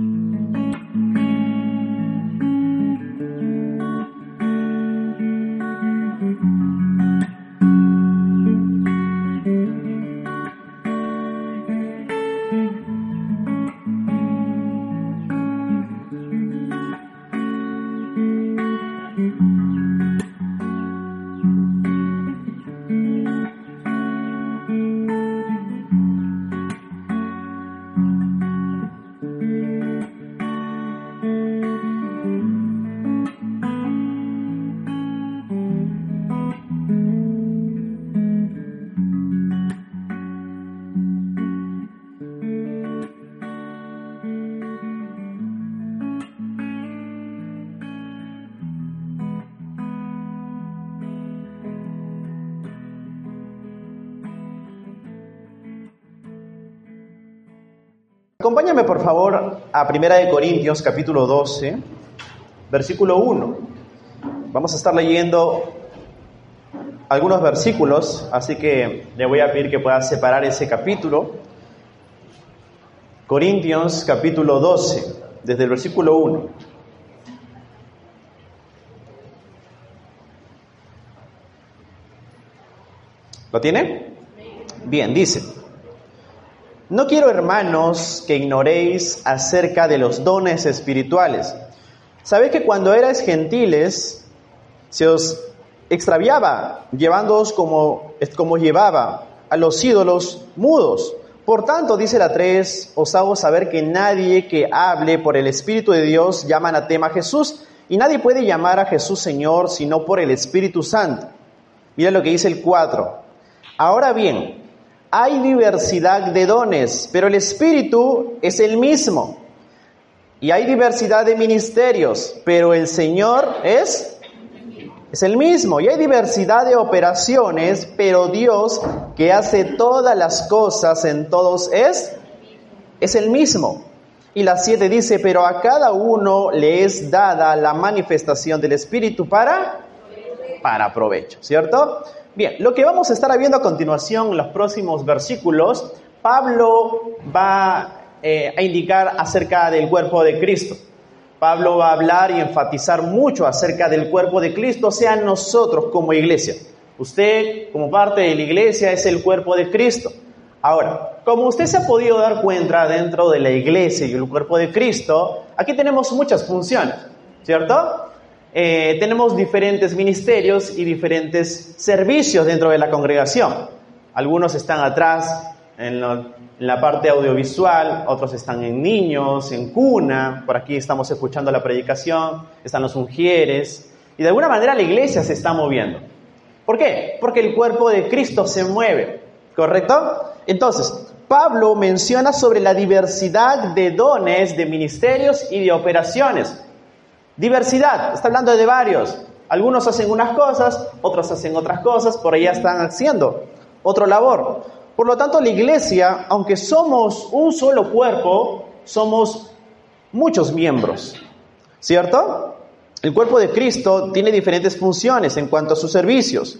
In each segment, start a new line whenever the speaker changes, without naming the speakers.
Mm-hmm. Por favor a Primera de Corintios capítulo 12, versículo 1. Vamos a estar leyendo algunos versículos, así que le voy a pedir que pueda separar ese capítulo. Corintios capítulo 12, desde el versículo 1. ¿Lo tiene? Bien, dice. No quiero, hermanos, que ignoréis acerca de los dones espirituales. Sabéis que cuando erais gentiles, se os extraviaba, llevándoos como, como llevaba a los ídolos mudos. Por tanto, dice la 3, os hago saber que nadie que hable por el Espíritu de Dios llama anatema a Jesús, y nadie puede llamar a Jesús Señor sino por el Espíritu Santo. Mira lo que dice el 4. Ahora bien, hay diversidad de dones, pero el Espíritu es el mismo. Y hay diversidad de ministerios, pero el Señor es, es el mismo. Y hay diversidad de operaciones, pero Dios que hace todas las cosas en todos es, es el mismo. Y la siete dice, pero a cada uno le es dada la manifestación del Espíritu para, para provecho, ¿cierto? Bien, lo que vamos a estar viendo a continuación en los próximos versículos, Pablo va eh, a indicar acerca del cuerpo de Cristo. Pablo va a hablar y enfatizar mucho acerca del cuerpo de Cristo, o sea, nosotros como iglesia. Usted, como parte de la iglesia, es el cuerpo de Cristo. Ahora, como usted se ha podido dar cuenta dentro de la iglesia y el cuerpo de Cristo, aquí tenemos muchas funciones, ¿cierto? Eh, tenemos diferentes ministerios y diferentes servicios dentro de la congregación. Algunos están atrás en, la parte audiovisual, otros están en niños, en cuna, por aquí estamos escuchando la predicación, están los ungieres, y de alguna manera la iglesia se está moviendo. ¿Por qué? Porque el cuerpo de Cristo se mueve, ¿correcto? Entonces, Pablo menciona sobre la diversidad de dones, de ministerios y de operaciones. Diversidad, está hablando de varios. Algunos hacen unas cosas, otros hacen otras cosas, por allá están haciendo otra labor. Por lo tanto, la iglesia, aunque somos un solo cuerpo, somos muchos miembros, ¿cierto? El cuerpo de Cristo tiene diferentes funciones en cuanto a sus servicios.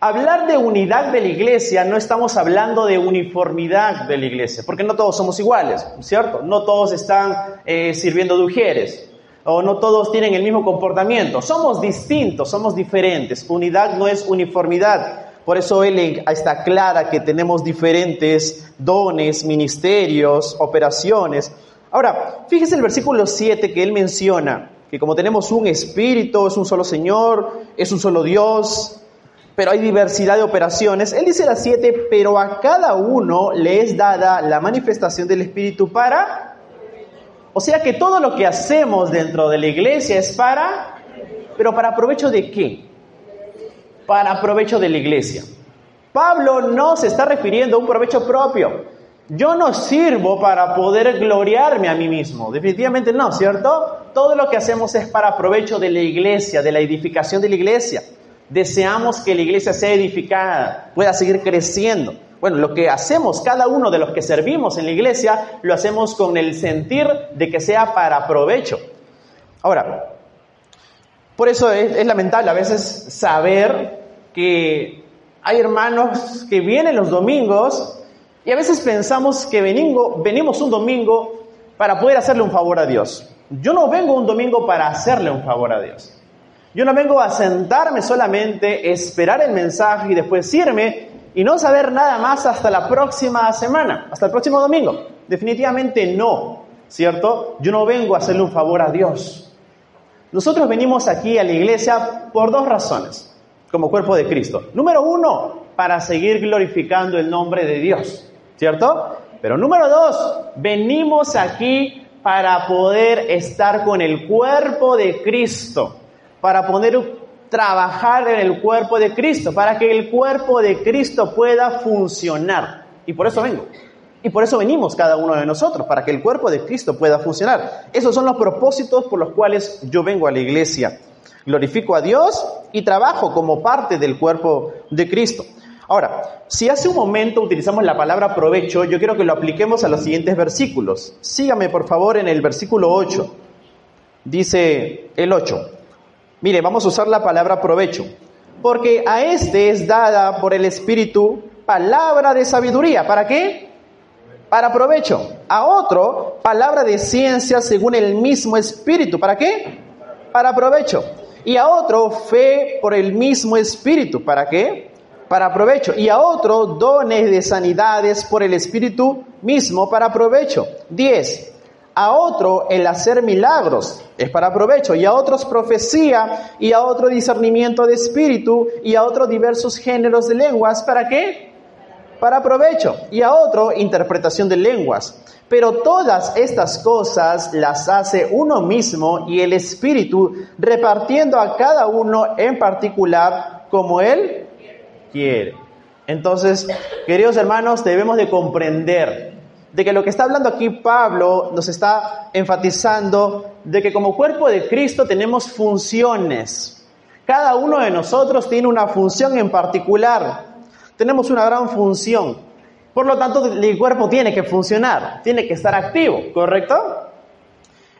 Hablar de unidad de la iglesia no estamos hablando de uniformidad de la iglesia, porque no todos somos iguales, ¿cierto? No todos están eh, sirviendo de ujieres, o no todos tienen el mismo comportamiento. Somos distintos, somos diferentes. Unidad no es uniformidad. Por eso él está clara que tenemos diferentes dones, ministerios, operaciones. Ahora, fíjese el versículo 7 que él menciona, que como tenemos un espíritu, es un solo Señor, es un solo Dios, pero hay diversidad de operaciones. Él dice la 7, pero a cada uno le es dada la manifestación del espíritu para o sea que todo lo que hacemos dentro de la iglesia es para, pero para provecho de qué? Para provecho de la iglesia. Pablo no se está refiriendo a un provecho propio. Yo no sirvo para poder gloriarme a mí mismo. Definitivamente no, ¿cierto? Todo lo que hacemos es para provecho de la iglesia, de la edificación de la iglesia. Deseamos que la iglesia sea edificada, pueda seguir creciendo. Bueno, lo que hacemos cada uno de los que servimos en la iglesia, lo hacemos con el sentir de que sea para provecho. Ahora, por eso es, lamentable a veces saber que hay hermanos que vienen los domingos y a veces pensamos que venimos un domingo para poder hacerle un favor a Dios. Yo no vengo un domingo para hacerle un favor a Dios. Yo no vengo a sentarme solamente, esperar el mensaje y después irme y no saber nada más hasta la próxima semana, hasta el próximo domingo. Definitivamente no, ¿cierto? Yo no vengo a hacerle un favor a Dios. Nosotros venimos aquí a la iglesia por dos razones, como cuerpo de Cristo. Número uno, para seguir glorificando el nombre de Dios, ¿cierto? Pero número dos, venimos aquí para poder estar con el cuerpo de Cristo, para poder trabajar en el cuerpo de Cristo, para que el cuerpo de Cristo pueda funcionar. Y por eso vengo. Y por eso venimos cada uno de nosotros, para que el cuerpo de Cristo pueda funcionar. Esos son los propósitos por los cuales yo vengo a la iglesia. Glorifico a Dios y trabajo como parte del cuerpo de Cristo. Ahora, si hace un momento utilizamos la palabra provecho, yo quiero que lo apliquemos a los siguientes versículos. Sígame por favor en el versículo 8. Dice el 8. Mire, vamos a usar la palabra provecho. Porque a este es dada por el Espíritu palabra de sabiduría. ¿Para qué? Para provecho. A otro, palabra de ciencia según el mismo Espíritu. ¿Para qué? Para provecho. Y a otro, fe por el mismo Espíritu. ¿Para qué? para provecho, y a otro dones de sanidades por el Espíritu mismo para provecho. 10. A otro el hacer milagros es para provecho, y a otros profecía, y a otro discernimiento de espíritu, y a otros diversos géneros de lenguas. ¿Para qué? Para provecho, y a otro interpretación de lenguas. Pero todas estas cosas las hace uno mismo y el Espíritu, repartiendo a cada uno en particular como Él quiere. Entonces, queridos hermanos, debemos de comprender de que lo que está hablando aquí Pablo nos está enfatizando de que como cuerpo de Cristo tenemos funciones. Cada uno de nosotros tiene una función en particular. Tenemos una gran función. Por lo tanto, el cuerpo tiene que funcionar, tiene que estar activo, ¿correcto?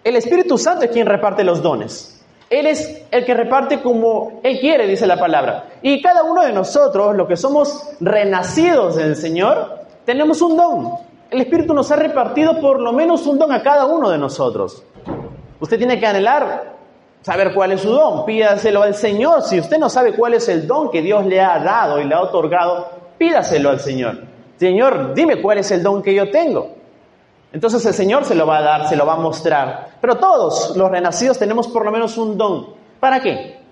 El Espíritu Santo es quien reparte los dones. Él es el que reparte como Él quiere, dice la palabra. Y cada uno de nosotros, los que somos renacidos del Señor, tenemos un don. El Espíritu nos ha repartido por lo menos un don a cada uno de nosotros. Usted tiene que anhelar saber cuál es su don. Pídaselo al Señor. Si usted no sabe cuál es el don que Dios le ha dado y le ha otorgado, pídaselo al Señor. Señor, dime cuál es el don que yo tengo. Entonces el Señor se lo va a dar, se lo va a mostrar. Pero todos los renacidos tenemos por lo menos un don. ¿Para qué?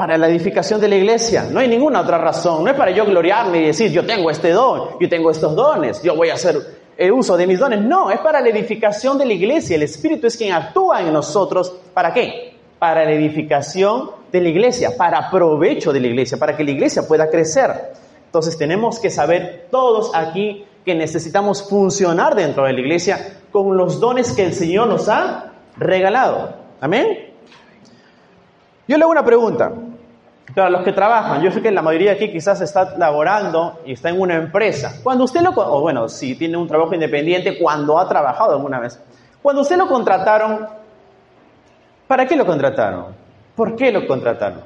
Para la edificación de la iglesia. No hay ninguna otra razón. No es para yo gloriarme y decir, yo tengo este don, yo tengo estos dones, yo voy a hacer el uso de mis dones. No, es para la edificación de la iglesia. El Espíritu es quien actúa en nosotros. ¿Para qué? Para la edificación de la iglesia, para provecho de la iglesia, para que la iglesia pueda crecer. Entonces tenemos que saber todos aquí que necesitamos funcionar dentro de la iglesia con los dones que el Señor nos ha regalado. Amén. Yo le hago una pregunta. Para los que trabajan, yo sé que la mayoría aquí quizás está laborando y está en una empresa. Cuando usted lo, o bueno, si tiene un trabajo independiente, cuando ha trabajado alguna vez, cuando usted lo contrataron, ¿para qué lo contrataron? ¿Por qué lo contrataron?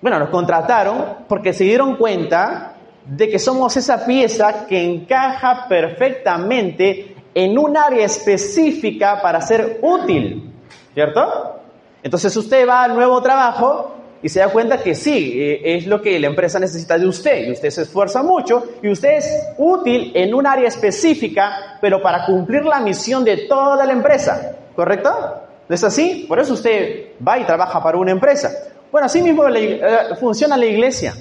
Bueno, lo contrataron porque se dieron cuenta de que somos esa pieza que encaja perfectamente en un área específica para ser útil, ¿cierto? Entonces usted va al nuevo trabajo y se da cuenta que sí, eh, es lo que la empresa necesita de usted y usted se esfuerza mucho y usted es útil en un área específica, pero para cumplir la misión de toda la empresa, ¿correcto? ¿No es así? Por eso usted va y trabaja para una empresa. Bueno, así mismo eh, funciona la iglesia.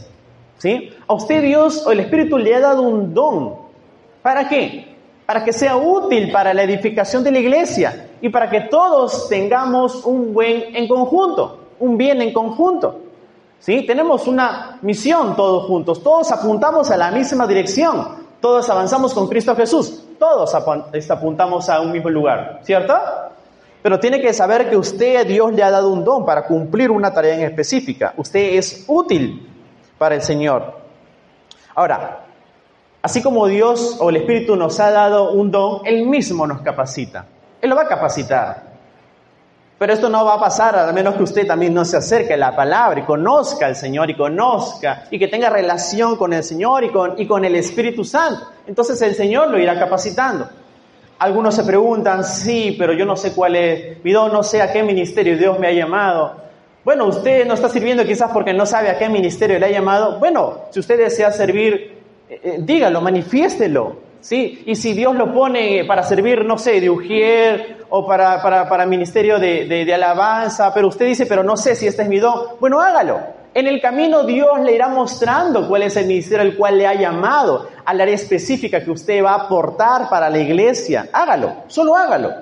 ¿Sí? A usted Dios o el Espíritu le ha dado un don. ¿Para qué? Para que sea útil para la edificación de la iglesia y para que todos tengamos un buen en conjunto, un bien en conjunto. ¿Sí? Tenemos una misión todos juntos, todos apuntamos a la misma dirección, todos avanzamos con Cristo Jesús, todos apuntamos a un mismo lugar, ¿cierto? Pero tiene que saber que usted, Dios le ha dado un don para cumplir una tarea en específica. Usted es útil para el Señor. Ahora, así como Dios o el Espíritu nos ha dado un don, Él mismo nos capacita. Él lo va a capacitar. Pero esto no va a pasar a menos que usted también no se acerque a la palabra y conozca al Señor y conozca y que tenga relación con el Señor y con, el Espíritu Santo. Entonces el Señor lo irá capacitando. Algunos se preguntan, sí, pero yo no sé cuál es mi don, no sé a qué ministerio Dios me ha llamado. Bueno, usted no está sirviendo quizás porque no sabe a qué ministerio le ha llamado. Bueno, si usted desea servir, eh, eh, dígalo, manifiéstelo. ¿Sí? Y si Dios lo pone para servir, no sé, de ujier o para, para, para ministerio de, de, de alabanza, pero usted dice, pero no sé si este es mi don, bueno, hágalo. En el camino Dios le irá mostrando cuál es el ministerio al cual le ha llamado, al área específica que usted va a aportar para la iglesia. Hágalo, solo hágalo.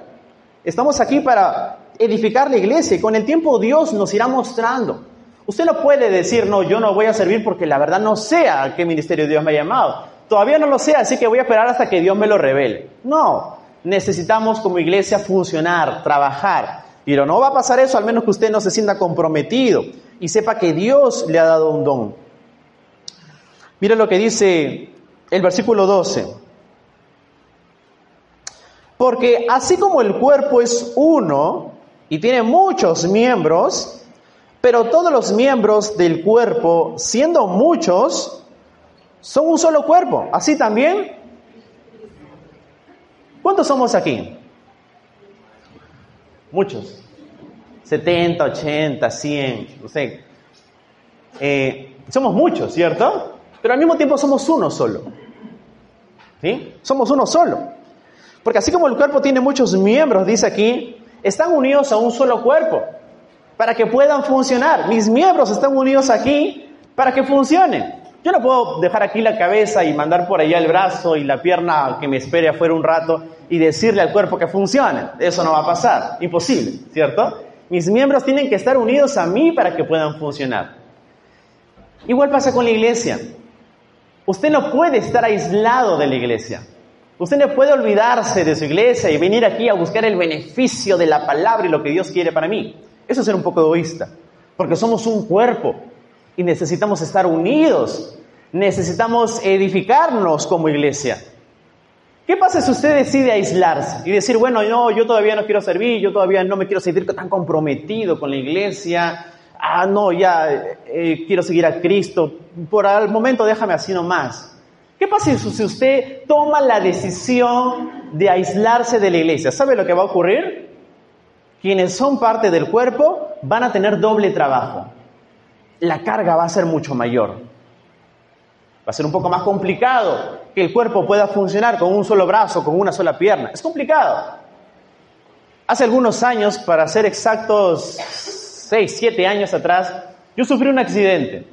Estamos aquí para edificar la iglesia y con el tiempo Dios nos irá mostrando. Usted no puede decir, no, yo no voy a servir porque la verdad no sé a qué ministerio Dios me ha llamado. Todavía no lo sé, así que voy a esperar hasta que Dios me lo revele. No, necesitamos como iglesia funcionar, trabajar. Pero no va a pasar eso, al menos que usted no se sienta comprometido y sepa que Dios le ha dado un don. Mira lo que dice el versículo 12. Porque así como el cuerpo es uno y tiene muchos miembros, pero todos los miembros del cuerpo, siendo muchos, son un solo cuerpo. Así también. ¿Cuántos somos aquí? Muchos. 70, 80, 100, no sé. Eh, somos muchos, ¿cierto? Pero al mismo tiempo somos uno solo. ¿Sí? Somos uno solo. Porque así como el cuerpo tiene muchos miembros, dice aquí, están unidos a un solo cuerpo para que puedan funcionar. Mis miembros están unidos aquí para que funcionen. Yo no puedo dejar aquí la cabeza y mandar por allá el brazo y la pierna que me espere afuera un rato y decirle al cuerpo que funcione. Eso no va a pasar. Imposible, ¿cierto? Mis miembros tienen que estar unidos a mí para que puedan funcionar. Igual pasa con la iglesia. Usted no puede estar aislado de la iglesia. Usted no puede olvidarse de su iglesia y venir aquí a buscar el beneficio de la palabra y lo que Dios quiere para mí. Eso es ser un poco egoísta, porque somos un cuerpo y necesitamos estar unidos, necesitamos edificarnos como iglesia. ¿Qué pasa si usted decide aislarse y decir, bueno, no, yo todavía no quiero servir, yo todavía no me quiero sentir tan comprometido con la iglesia, ah, no, ya eh, quiero seguir a Cristo, por el momento déjame así nomás. ¿Qué pasa si usted toma la decisión de aislarse de la iglesia? ¿Sabe lo que va a ocurrir? Quienes son parte del cuerpo van a tener doble trabajo. La carga va a ser mucho mayor. Va a ser un poco más complicado que el cuerpo pueda funcionar con un solo brazo, con una sola pierna. Es complicado. Hace algunos años, para ser exactos, 6, 7 años atrás, yo sufrí un accidente.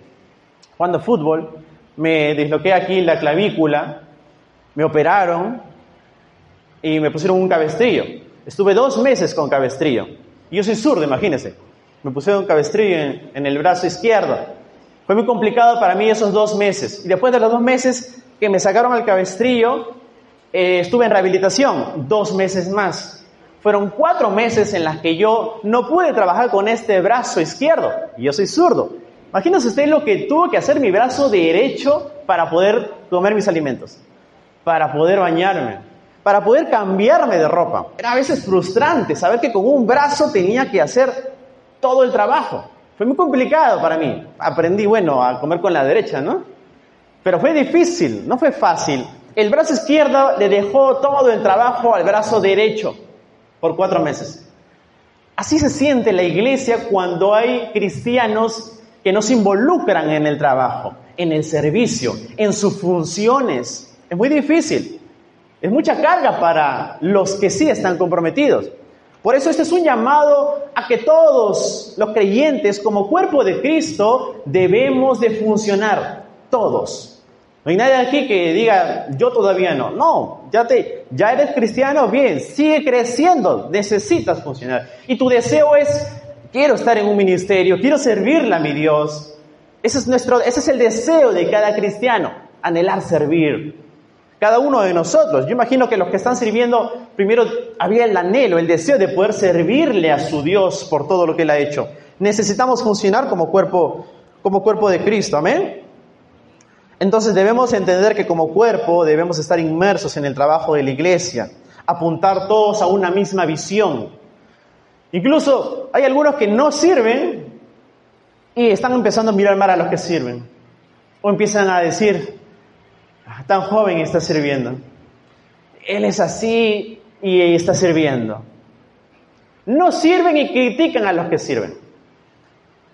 Jugando fútbol, me disloqué aquí la clavícula, me operaron y me pusieron un cabestrillo. Estuve dos meses con cabestrillo. Y yo soy zurdo, imagínense. Me pusieron un cabestrillo en, el brazo izquierdo. Fue muy complicado para mí esos dos meses. Y después de los dos meses que me sacaron el cabestrillo, eh, estuve en rehabilitación, dos meses más. Fueron cuatro meses en las que yo no pude trabajar con este brazo izquierdo. Y yo soy zurdo. Imagínense usted lo que tuvo que hacer mi brazo derecho para poder comer mis alimentos, para poder bañarme, para poder cambiarme de ropa. Era a veces frustrante saber que con un brazo tenía que hacer todo el trabajo. Fue muy complicado para mí. Aprendí, bueno, a comer con la derecha, ¿no? Pero fue difícil, no fue fácil. El brazo izquierdo le dejó todo el trabajo al brazo derecho por cuatro meses. Así se siente la iglesia cuando hay cristianos que no se involucran en el trabajo, en el servicio, en sus funciones. Es muy difícil. Es mucha carga para los que sí están comprometidos. Por eso este es un llamado a que todos los creyentes como cuerpo de Cristo debemos de funcionar, todos. No hay nadie aquí que diga, yo todavía no. No, ya, te, ya eres cristiano, bien, sigue creciendo, necesitas funcionar. Y tu deseo es, quiero estar en un ministerio, quiero servirle a mi Dios. Ese es, nuestro, ese es el deseo de cada cristiano, anhelar servir, cada uno de nosotros. Yo imagino que los que están sirviendo, primero había el anhelo, el deseo de poder servirle a su Dios por todo lo que él ha hecho. Necesitamos funcionar como cuerpo, como cuerpo de Cristo, amén. Entonces debemos entender que como cuerpo debemos estar inmersos en el trabajo de la iglesia, apuntar todos a una misma visión. Incluso hay algunos que no sirven y están empezando a mirar mal a los que sirven. O empiezan a decir, tan joven está sirviendo. Él es así, y está sirviendo. No sirven y critican a los que sirven.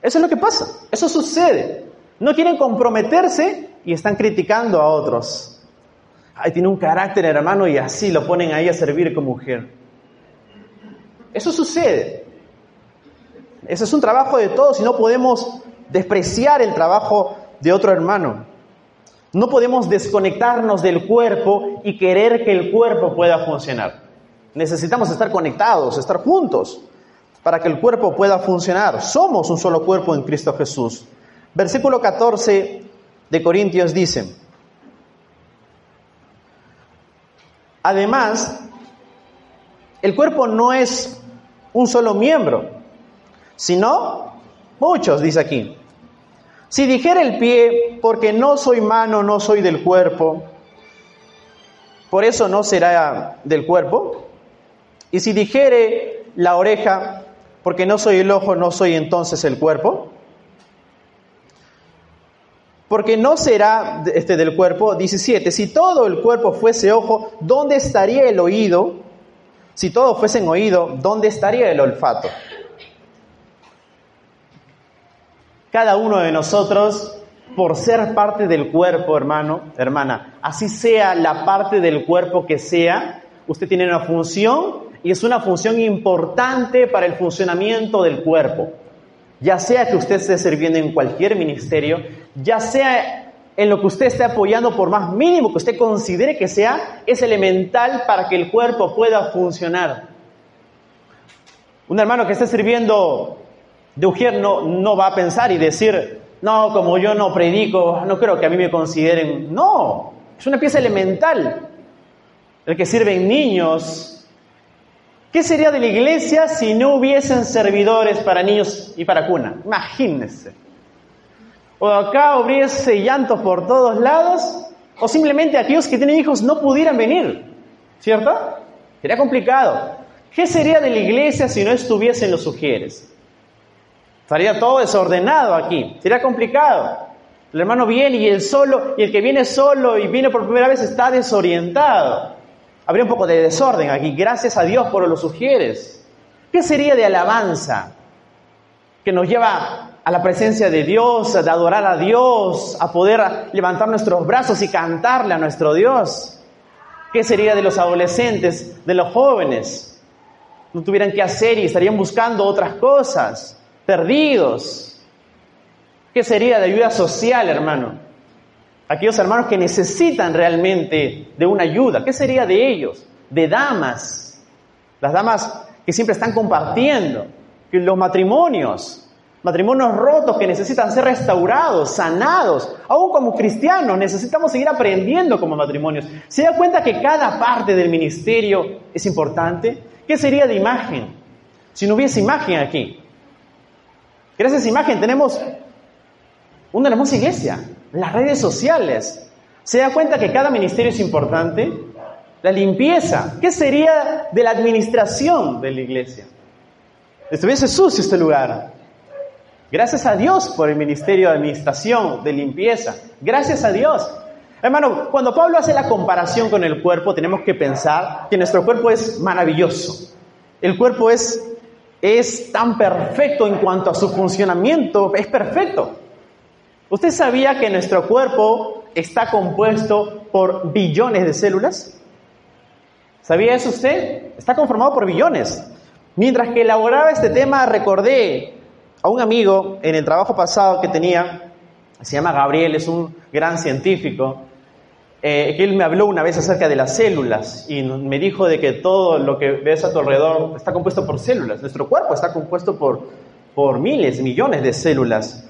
Eso es lo que pasa, eso sucede. No quieren comprometerse y están criticando a otros. Ay, tiene un carácter hermano y así lo ponen ahí a servir como mujer. Eso sucede. Ese es un trabajo de todos y no podemos despreciar el trabajo de otro hermano. No podemos desconectarnos del cuerpo y querer que el cuerpo pueda funcionar. Necesitamos estar conectados, estar juntos para que el cuerpo pueda funcionar. Somos un solo cuerpo en Cristo Jesús. Versículo 14 de Corintios dice, además, el cuerpo no es un solo miembro, sino muchos, dice aquí. Si dijera el pie, porque no soy mano, no soy del cuerpo, por eso no será del cuerpo. Y si dijere la oreja, porque no soy el ojo, no soy entonces el cuerpo. Porque no será este del cuerpo, 17, si todo el cuerpo fuese ojo, ¿dónde estaría el oído? Si todo fuese en oído, ¿dónde estaría el olfato? Cada uno de nosotros, por ser parte del cuerpo, hermano, hermana, así sea la parte del cuerpo que sea, usted tiene una función y es una función importante para el funcionamiento del cuerpo. Ya sea que usted esté sirviendo en cualquier ministerio, ya sea en lo que usted esté apoyando, por más mínimo que usted considere que sea, es elemental para que el cuerpo pueda funcionar. Un hermano que esté sirviendo de Ujier no, no va a pensar y decir, no, como yo no predico, no creo que a mí me consideren. No, es una pieza elemental. El que sirven niños, ¿Qué sería de la iglesia si no hubiesen servidores para niños y para cuna? Imagínense. O acá hubiese llanto por todos lados, o simplemente aquellos que tienen hijos no pudieran venir, ¿cierto? Sería complicado. ¿Qué sería de la iglesia si no estuviesen los sugieres? Estaría todo desordenado aquí, sería complicado. El hermano viene y el solo, y el que viene solo y viene por primera vez está desorientado. Habría un poco de desorden aquí. Gracias a Dios por los sugieres. ¿Qué sería de alabanza? Que nos lleva a la presencia de Dios, a adorar a Dios, a poder levantar nuestros brazos y cantarle a nuestro Dios. ¿Qué sería de los adolescentes, de los jóvenes? No tuvieran qué hacer y estarían buscando otras cosas, perdidos. ¿Qué sería de ayuda social, hermano? aquellos hermanos que necesitan realmente de una ayuda. ¿Qué sería de ellos? De damas, las damas que siempre están compartiendo, los matrimonios, matrimonios rotos que necesitan ser restaurados, sanados. Aún como cristianos necesitamos seguir aprendiendo como matrimonios. ¿Se da cuenta que cada parte del ministerio es importante? ¿Qué sería de imagen si no hubiese imagen aquí? Gracias a imagen tenemos una hermosa iglesia, las redes sociales. ¿Se da cuenta que cada ministerio es importante? La limpieza. ¿Qué sería de la administración de la iglesia? Estuviese sucio este lugar. Gracias a Dios por el ministerio de administración, de limpieza. Gracias a Dios. Hermano, cuando Pablo hace la comparación con el cuerpo, tenemos que pensar que nuestro cuerpo es maravilloso. El cuerpo es, es tan perfecto en cuanto a su funcionamiento, es perfecto. ¿Usted sabía que nuestro cuerpo está compuesto por billones de células? ¿Sabía eso usted? Está conformado por billones. Mientras que elaboraba este tema, recordé a un amigo en el trabajo pasado que tenía, se llama Gabriel, es un gran científico, eh, él me habló una vez acerca de las células y me dijo de que todo lo que ves a tu alrededor está compuesto por células. Nuestro cuerpo está compuesto por, por miles, millones de células.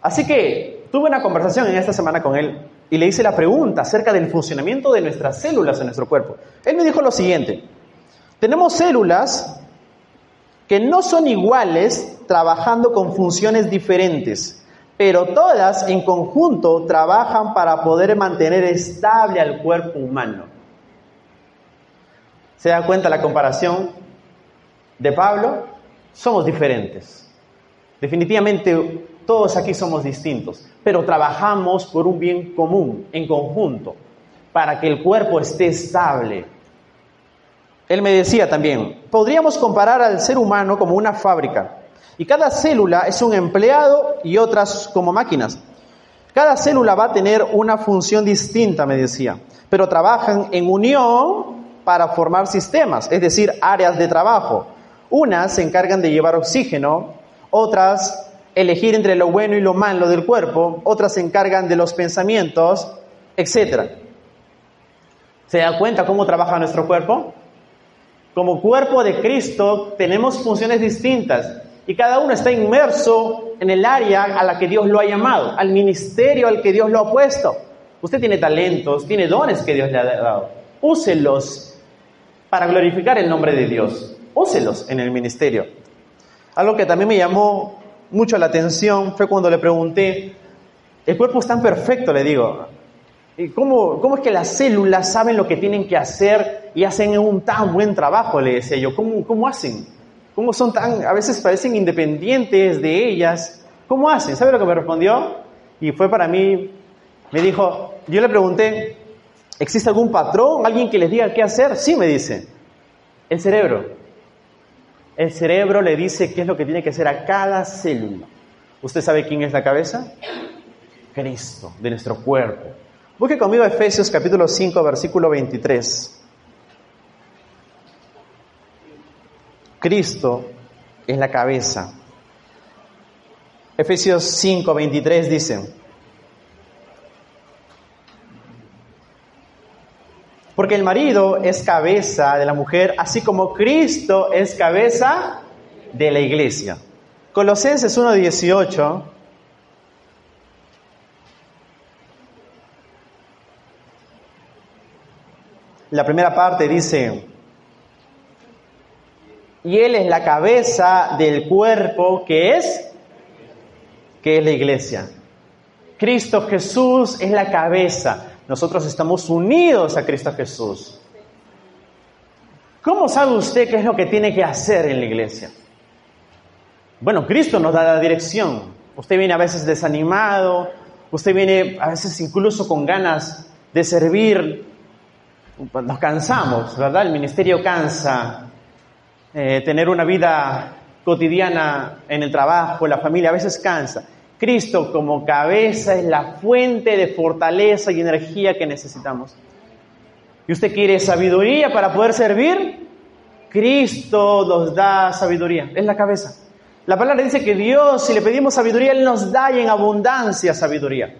Así que tuve una conversación en esta semana con él y le hice la pregunta acerca del funcionamiento de nuestras células en nuestro cuerpo. Él me dijo lo siguiente, tenemos células que no son iguales trabajando con funciones diferentes, pero todas en conjunto trabajan para poder mantener estable al cuerpo humano. ¿Se da cuenta la comparación de Pablo? Somos diferentes. Definitivamente todos aquí somos distintos, pero trabajamos por un bien común, en conjunto, para que el cuerpo esté estable. él me decía también, podríamos comparar al ser humano como una fábrica. Y cada célula es un empleado y otras como máquinas. Cada célula va a tener una función distinta, me decía, pero trabajan en unión para formar sistemas, es decir, áreas de trabajo. Unas se encargan de llevar oxígeno, otras elegir entre lo bueno y lo malo del cuerpo, otras se encargan de los pensamientos, etc. ¿Se da cuenta cómo trabaja nuestro cuerpo? Como cuerpo de Cristo tenemos funciones distintas y cada uno está inmerso en el área a la que Dios lo ha llamado, al ministerio al que Dios lo ha puesto. Usted tiene talentos, tiene dones que Dios le ha dado. Úselos para glorificar el nombre de Dios. Úselos en el ministerio. Algo que también me llamó mucho la atención fue cuando le pregunté, el cuerpo es tan perfecto, le digo, ¿Cómo, ¿Cómo, es que las células saben lo que tienen que hacer y hacen un tan buen trabajo? Le decía yo, ¿cómo, cómo hacen? ¿Cómo son tan, a veces parecen independientes de ellas? ¿Cómo hacen? ¿Sabe lo que me respondió? Y fue para mí, me dijo, yo le pregunté, ¿existe algún patrón, alguien que les diga qué hacer? Sí, me dice, el cerebro. El cerebro le dice qué es lo que tiene que hacer a cada célula. ¿Usted sabe quién es la cabeza? Cristo, de nuestro cuerpo. Busque conmigo Efesios capítulo 5, versículo 23. Cristo es la cabeza. Efesios 5, 23 dice, porque el marido es cabeza de la mujer, así como Cristo es cabeza de la iglesia. Colosenses 1, 18 La primera parte dice, y Él es la cabeza del cuerpo que es, que es la iglesia. Cristo Jesús es la cabeza. Nosotros estamos unidos a Cristo Jesús. ¿Cómo sabe usted qué es lo que tiene que hacer en la iglesia? Bueno, Cristo nos da la dirección. Usted viene a veces desanimado, usted viene a veces incluso con ganas de servir, nos cansamos, ¿verdad? El ministerio cansa. Eh, tener una vida cotidiana en el trabajo, en la familia, a veces cansa. Cristo como cabeza es la fuente de fortaleza y energía que necesitamos. ¿Y usted quiere sabiduría para poder servir? Cristo nos da sabiduría, es la cabeza. La palabra dice que Dios, si le pedimos sabiduría, Él nos da y en abundancia sabiduría.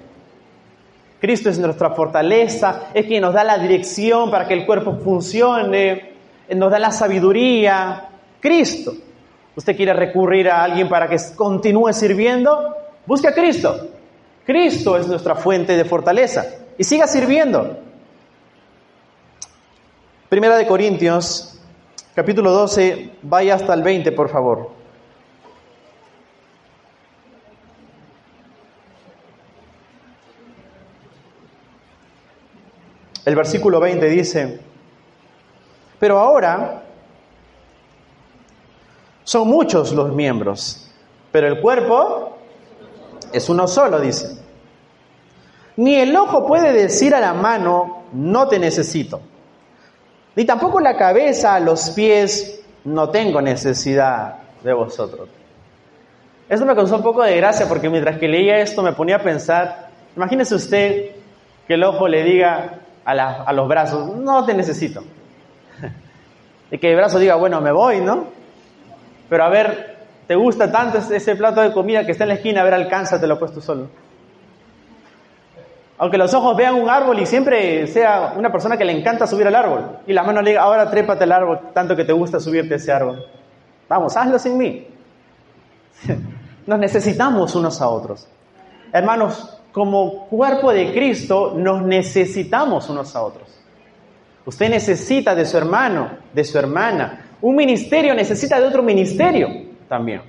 Cristo es nuestra fortaleza, es quien nos da la dirección para que el cuerpo funcione, nos da la sabiduría. Cristo. ¿Usted quiere recurrir a alguien para que continúe sirviendo? Busque a Cristo. Cristo es nuestra fuente de fortaleza. Y siga sirviendo. Primera de Corintios, capítulo 12, vaya hasta el 20, por favor. El versículo 20 dice, pero ahora son muchos los miembros, pero el cuerpo es uno solo, dice. Ni el ojo puede decir a la mano, no te necesito. Ni tampoco la cabeza a los pies, no tengo necesidad de vosotros. Esto me causó un poco de gracia porque mientras que leía esto me ponía a pensar, imagínese usted que el ojo le diga a, los brazos, no te necesito. Y que el brazo diga, bueno, me voy, ¿no? Pero a ver, ¿te gusta tanto ese plato de comida que está en la esquina? A ver, alcanza, te lo puesto solo. Aunque los ojos vean un árbol y siempre sea una persona que le encanta subir al árbol. Y la mano le diga, ahora trépate al árbol, tanto que te gusta subirte a ese árbol. Vamos, hazlo sin mí. Nos necesitamos unos a otros. Hermanos, como cuerpo de Cristo nos necesitamos unos a otros. Usted necesita de su hermano, de su hermana. Un ministerio necesita de otro ministerio también.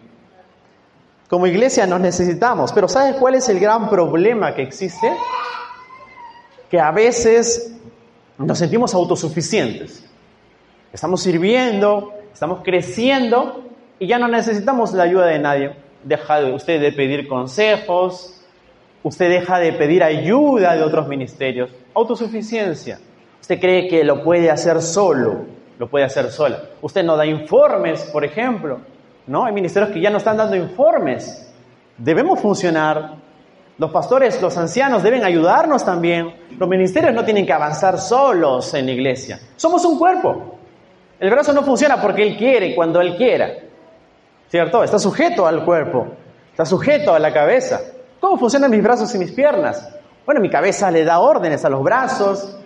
Como iglesia nos necesitamos, pero ¿sabes cuál es el gran problema que existe? Que a veces nos sentimos autosuficientes. Estamos sirviendo, estamos creciendo y ya no necesitamos la ayuda de nadie. Deja de usted de pedir consejos, Usted deja de pedir ayuda de otros ministerios. Autosuficiencia. Usted cree que lo puede hacer solo. lo puede hacer sola. Usted no da informes, por ejemplo, ¿no? Hay ministerios que ya no están dando informes. Debemos funcionar. Los pastores, los ancianos deben ayudarnos también. Los ministerios no tienen que avanzar solos en la iglesia. Somos un cuerpo. El brazo no funciona porque él quiere, cuando él quiera. ¿Cierto? Está sujeto al cuerpo. Está sujeto a la cabeza. ¿Cómo funcionan mis brazos y mis piernas? Bueno, mi cabeza le da órdenes a los brazos,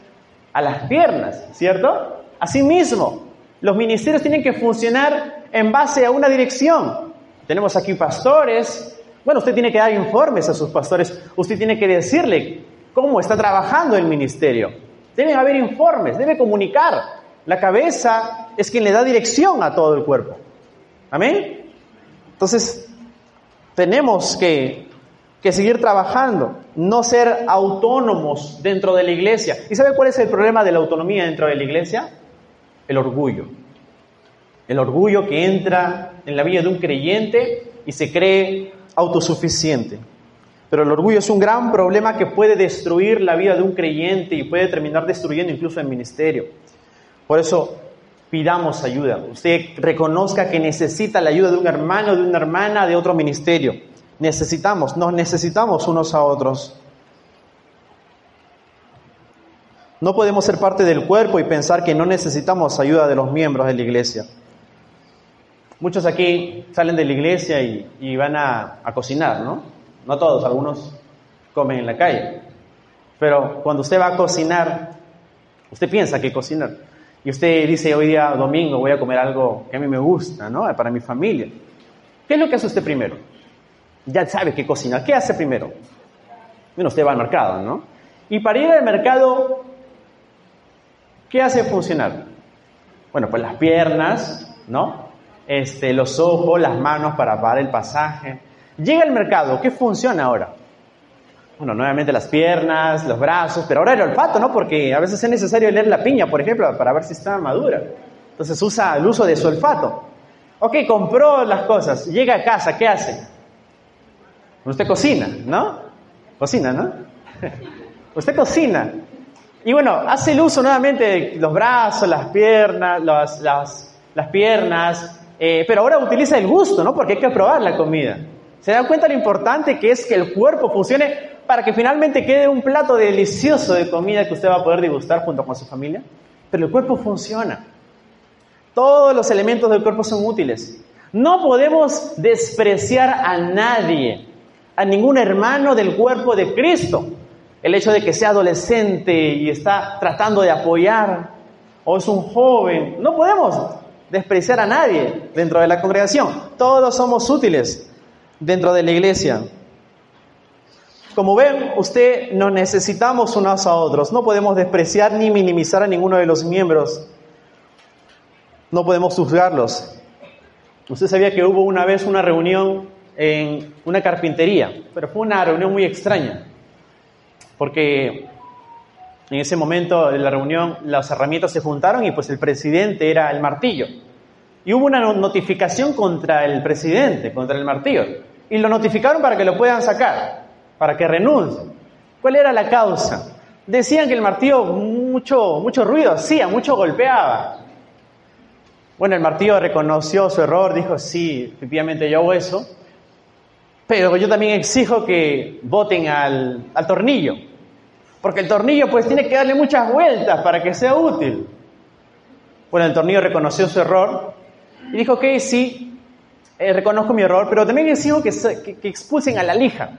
a las piernas, ¿cierto? Asimismo, los ministerios tienen que funcionar en base a una dirección. Tenemos aquí pastores. Bueno, usted tiene que dar informes a sus pastores. Usted tiene que decirle cómo está trabajando el ministerio. Deben haber informes, debe comunicar. La cabeza es quien le da dirección a todo el cuerpo. Amén. Entonces, tenemos que que seguir trabajando, no ser autónomos dentro de la iglesia. ¿Y sabe cuál es el problema de la autonomía dentro de la iglesia? El orgullo. El orgullo que entra en la vida de un creyente y se cree autosuficiente. Pero el orgullo es un gran problema que puede destruir la vida de un creyente y puede terminar destruyendo incluso el ministerio. Por eso pidamos ayuda. Usted reconozca que necesita la ayuda de un hermano, de una hermana, de otro ministerio necesitamos, nos necesitamos unos a otros. No podemos ser parte del cuerpo y pensar que no necesitamos ayuda de los miembros de la iglesia. Muchos aquí salen de la iglesia y, van a, a, cocinar, ¿no? No todos, algunos comen en la calle. Pero cuando usted va a cocinar, usted piensa que cocinar. Y usted dice, hoy día domingo voy a comer algo que a mí me gusta, ¿no? Para mi familia. ¿Qué es lo que hace usted primero? Ya sabe qué cocina. ¿Qué hace primero? Bueno, usted va al mercado, ¿no? Y para ir al mercado, ¿qué hace funcionar? Bueno, pues las piernas, ¿no? Este, los ojos, las manos para pagar el pasaje. Llega al mercado, ¿qué funciona ahora? Bueno, nuevamente las piernas, los brazos, pero ahora el olfato, ¿no? Porque a veces es necesario leer la piña, por ejemplo, para ver si está madura. Entonces usa el uso de su olfato. Ok, compró las cosas, llega a casa, ¿qué hace? Usted cocina, ¿no? Cocina, ¿no? Usted cocina. Y bueno, hace el uso nuevamente de los brazos, las piernas, las, las, piernas, eh, pero ahora utiliza el gusto, ¿no? Porque hay que probar la comida. ¿Se dan cuenta lo importante que es que el cuerpo funcione para que finalmente quede un plato delicioso de comida que usted va a poder degustar junto con su familia? Pero el cuerpo funciona. Todos los elementos del cuerpo son útiles. No podemos despreciar a nadie a ningún hermano del cuerpo de Cristo. El hecho de que sea adolescente y está tratando de apoyar, o es un joven, no podemos despreciar a nadie dentro de la congregación. Todos somos útiles dentro de la iglesia. Como ven, usted nos necesitamos unos a otros. No podemos despreciar ni minimizar a ninguno de los miembros. No podemos juzgarlos. Usted sabía que hubo una vez una reunión en una carpintería, pero fue una reunión muy extraña, porque en ese momento de la reunión las herramientas se juntaron y pues el presidente era el martillo. Y hubo una notificación contra el presidente, contra el martillo, y lo notificaron para que lo puedan sacar, para que renuncie. ¿Cuál era la causa? Decían que el martillo mucho, mucho ruido hacía, mucho golpeaba. Bueno, el martillo reconoció su error, dijo, sí, efectivamente yo hago eso, pero yo también exijo que voten al, tornillo, porque el tornillo pues tiene que darle muchas vueltas para que sea útil. Bueno, el tornillo reconoció su error y dijo que sí, eh, reconozco mi error, pero también exijo que, que, expulsen a la lija,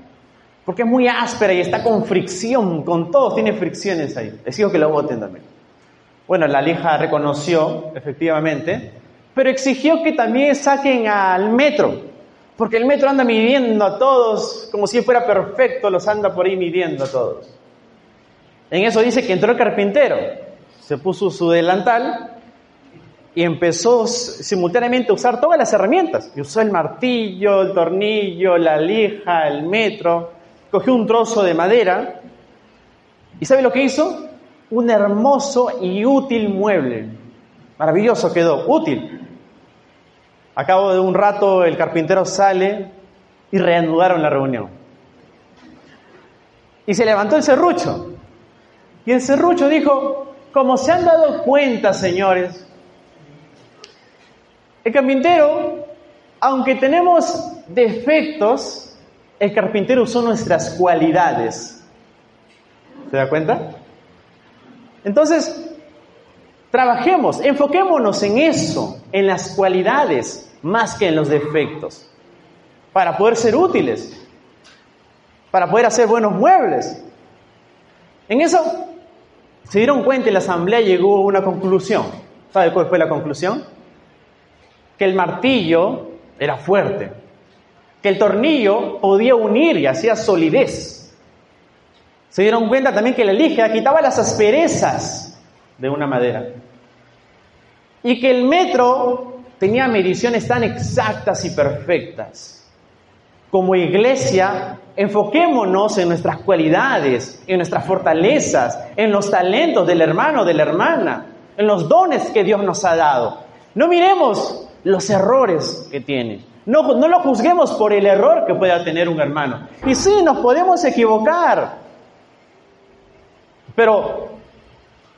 porque es muy áspera y está con fricción, con todos tiene fricciones ahí. Exijo que lo voten también. Bueno, la lija reconoció, efectivamente, pero exigió que también saquen al metro, porque el metro anda midiendo a todos como si fuera perfecto, los anda por ahí midiendo a todos. En eso dice que entró el carpintero, se puso su delantal y empezó simultáneamente a usar todas las herramientas. Y usó el martillo, el tornillo, la lija, el metro, cogió un trozo de madera y ¿sabe lo que hizo? Un hermoso y útil mueble. Maravilloso quedó, útil. A cabo de un rato el carpintero sale y reanudaron la reunión. Y se levantó el serrucho. Y el serrucho dijo, como se han dado cuenta, señores, El carpintero, aunque tenemos defectos, el carpintero usó nuestras cualidades. ¿Se da cuenta? Entonces, trabajemos, enfoquémonos en eso, en las cualidades, más que en los defectos, para poder ser útiles, para poder hacer buenos muebles. En eso se dieron cuenta y la asamblea llegó a una conclusión. ¿Sabe cuál fue la conclusión? Que el martillo era fuerte, que el tornillo podía unir y hacía solidez. Se dieron cuenta también que la lija quitaba las asperezas de una madera. Y que el metro tenía mediciones tan exactas y perfectas. Como iglesia, enfoquémonos en nuestras cualidades, en nuestras fortalezas, en los talentos del hermano, de la hermana, en los dones que Dios nos ha dado. No miremos los errores que tiene. No, no lo juzguemos por el error que pueda tener un hermano. Y sí, nos podemos equivocar. Pero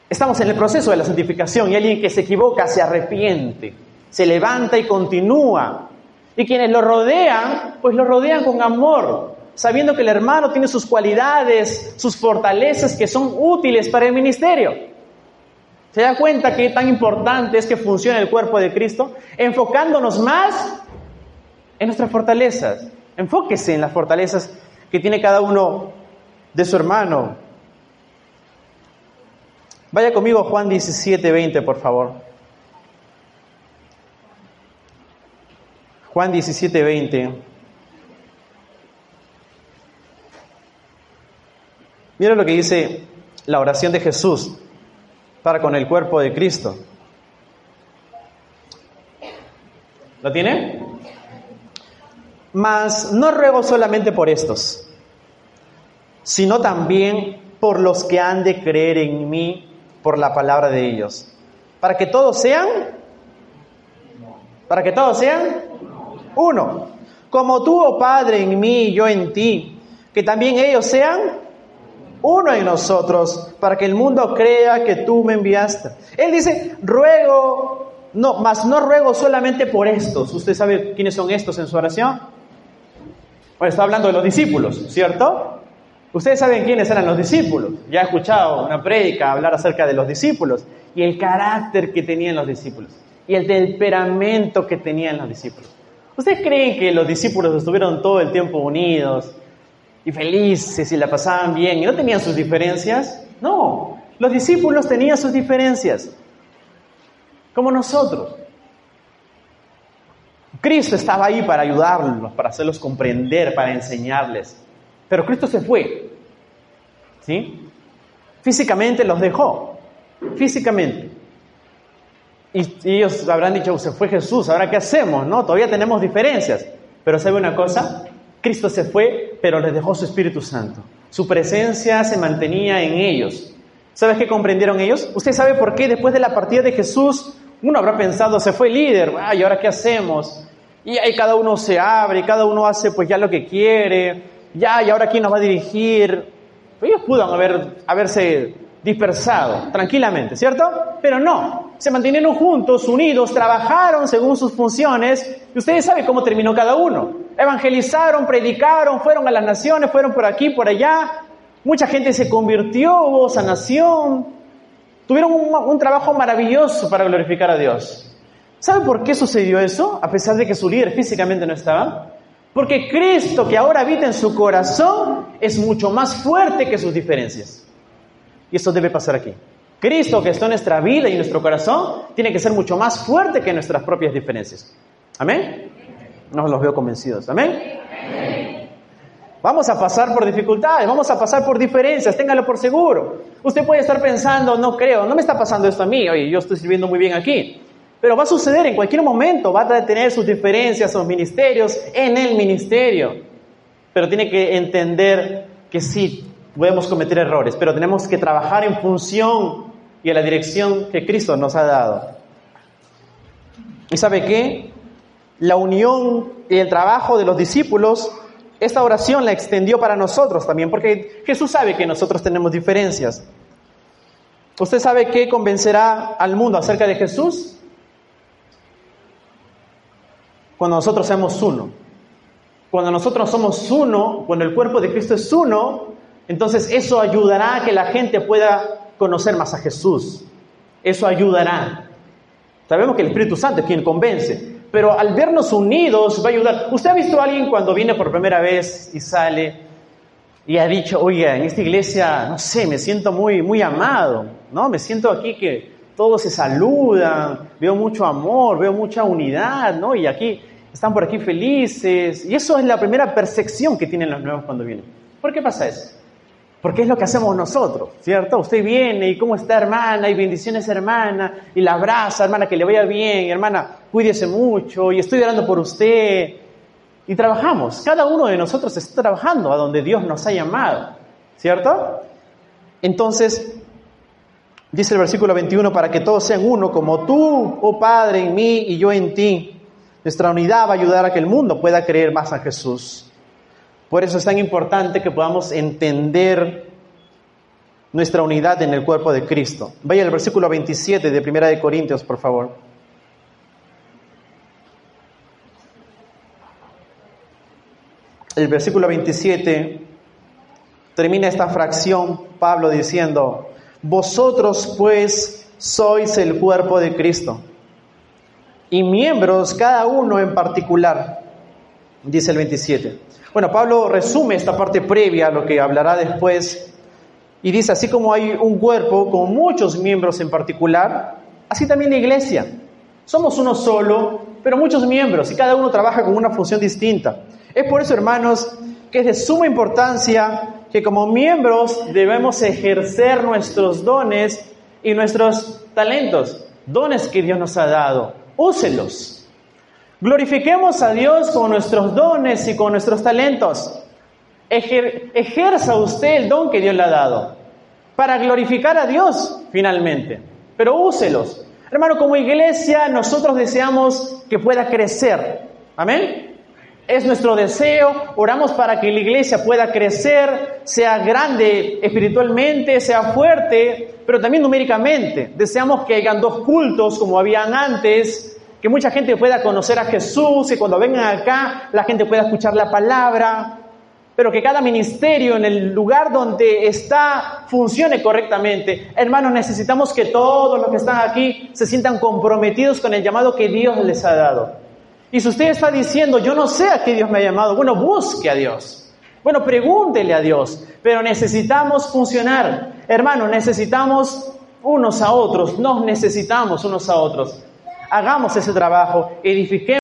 estamos en el proceso de la santificación y alguien que se equivoca se arrepiente, se levanta y continúa. Y quienes lo rodean, pues lo rodean con amor, sabiendo que el hermano tiene sus cualidades, sus fortalezas que son útiles para el ministerio. ¿Se da cuenta qué tan importante es que funcione el cuerpo de Cristo? Enfocándonos más en nuestras fortalezas. Enfóquese en las fortalezas que tiene cada uno de su hermano. Vaya conmigo a Juan 17, 20, por favor. Juan 17, 20. Mira lo que dice la oración de Jesús para con el cuerpo de Cristo. ¿Lo tiene? Mas no ruego solamente por estos, sino también por los que han de creer en mí por la palabra de ellos, para que todos sean, para que todos sean uno, como tú, oh Padre, en mí y yo en ti, que también ellos sean uno en nosotros, para que el mundo crea que tú me enviaste. Él dice, ruego, no, mas no ruego solamente por estos. ¿Usted sabe quiénes son estos en su oración? Bueno, está hablando de los discípulos, ¿cierto? Ustedes saben quiénes eran los discípulos. Ya he escuchado una prédica hablar acerca de los discípulos y el carácter que tenían los discípulos y el temperamento que tenían los discípulos. ¿Ustedes creen que los discípulos estuvieron todo el tiempo unidos y felices y la pasaban bien y no tenían sus diferencias? No, los discípulos tenían sus diferencias, como nosotros. Cristo estaba ahí para ayudarlos, para hacerlos comprender, para enseñarles. Pero Cristo se fue. ¿Sí? Físicamente los dejó. Físicamente. Y, ellos habrán dicho, se fue Jesús, ¿ahora qué hacemos? No, todavía tenemos diferencias. Pero ¿sabe una cosa? Cristo se fue, pero les dejó su Espíritu Santo. Su presencia se mantenía en ellos. ¿Sabes qué comprendieron ellos? ¿Usted sabe por qué después de la partida de Jesús uno habrá pensado, se fue el líder, ay, ¿ahora qué hacemos? Y ahí cada uno se abre, y cada uno hace pues ya lo que quiere, ya, ¿y ahora quién nos va a dirigir? Ellos pudo haber, haberse dispersado tranquilamente, ¿cierto? Pero no, se mantuvieron juntos, unidos, trabajaron según sus funciones y ustedes saben cómo terminó cada uno. Evangelizaron, predicaron, fueron a las naciones, fueron por aquí, por allá. Mucha gente se convirtió, hubo sanación. Tuvieron un, un trabajo maravilloso para glorificar a Dios. ¿Sabe por qué sucedió eso? A pesar de que su líder físicamente no estaba. Porque Cristo que ahora habita en su corazón es mucho más fuerte que sus diferencias. Y esto debe pasar aquí. Cristo que está en nuestra vida y nuestro corazón tiene que ser mucho más fuerte que nuestras propias diferencias. ¿Amén? No los veo convencidos. ¿Amén? Vamos a pasar por dificultades, vamos a pasar por diferencias, téngalo por seguro. Usted puede estar pensando, no creo, no me está pasando esto a mí, oye, yo estoy sirviendo muy bien aquí. Pero va a suceder en cualquier momento, va a tener sus diferencias, sus ministerios en el ministerio. Pero tiene que entender que sí, podemos cometer errores, pero tenemos que trabajar en función y a la dirección que Cristo nos ha dado. ¿Y sabe qué? La unión y el trabajo de los discípulos, esta oración la extendió para nosotros también, porque Jesús sabe que nosotros tenemos diferencias. ¿Usted sabe qué convencerá al mundo acerca de Jesús? cuando nosotros seamos uno. Cuando nosotros somos uno, cuando el cuerpo de Cristo es uno, entonces eso ayudará a que la gente pueda conocer más a Jesús. Eso ayudará. Sabemos que el Espíritu Santo es quien convence, pero al vernos unidos va a ayudar. ¿Usted ha visto a alguien cuando viene por primera vez y sale y ha dicho, oiga, en esta iglesia, no sé, me siento muy, muy amado, ¿no? Me siento aquí que todos se saludan, veo mucho amor, veo mucha unidad, ¿no? Y aquí están por aquí felices. Y eso es la primera percepción que tienen los nuevos cuando vienen. ¿Por qué pasa eso? Porque es lo que hacemos nosotros, ¿cierto? Usted viene y cómo está hermana, y bendiciones hermana, y la abraza, hermana, que le vaya bien, hermana, cuídese mucho, y estoy orando por usted. Y trabajamos, cada uno de nosotros está trabajando a donde Dios nos ha llamado, ¿cierto? Entonces, dice el versículo 21, para que todos sean uno, como tú, oh Padre, en mí y yo en ti. Nuestra unidad va a ayudar a que el mundo pueda creer más a Jesús. Por eso es tan importante que podamos entender nuestra unidad en el cuerpo de Cristo. Vaya al versículo 27 de Primera de Corintios, por favor. El versículo 27 termina esta fracción, Pablo diciendo, vosotros pues sois el cuerpo de Cristo y miembros cada uno en particular, dice el 27. Bueno, Pablo resume esta parte previa a lo que hablará después y dice, así como hay un cuerpo con muchos miembros en particular, así también la iglesia. Somos uno solo, pero muchos miembros y cada uno trabaja con una función distinta. Es por eso, hermanos, que es de suma importancia que como miembros debemos ejercer nuestros dones y nuestros talentos, dones que Dios nos ha dado. Úselos. Glorifiquemos a Dios con nuestros dones y con nuestros talentos. ejerza usted el don que Dios le ha dado para glorificar a Dios finalmente, pero úselos. Hermano, como iglesia nosotros deseamos que pueda crecer. Amén. Es nuestro deseo, oramos para que la iglesia pueda crecer, sea grande espiritualmente, sea fuerte, pero también numéricamente. Deseamos que hayan dos cultos como habían antes, que mucha gente pueda conocer a Jesús, que cuando vengan acá la gente pueda escuchar la palabra, pero que cada ministerio en el lugar donde está funcione correctamente. Hermanos, necesitamos que todos los que están aquí se sientan comprometidos con el llamado que Dios les ha dado. Y si usted está diciendo, yo no sé a qué Dios me ha llamado, bueno, busque a Dios. Bueno, pregúntele a Dios, pero necesitamos funcionar. Hermanos, necesitamos unos a otros, nos necesitamos unos a otros hagamos ese trabajo, edifiquemos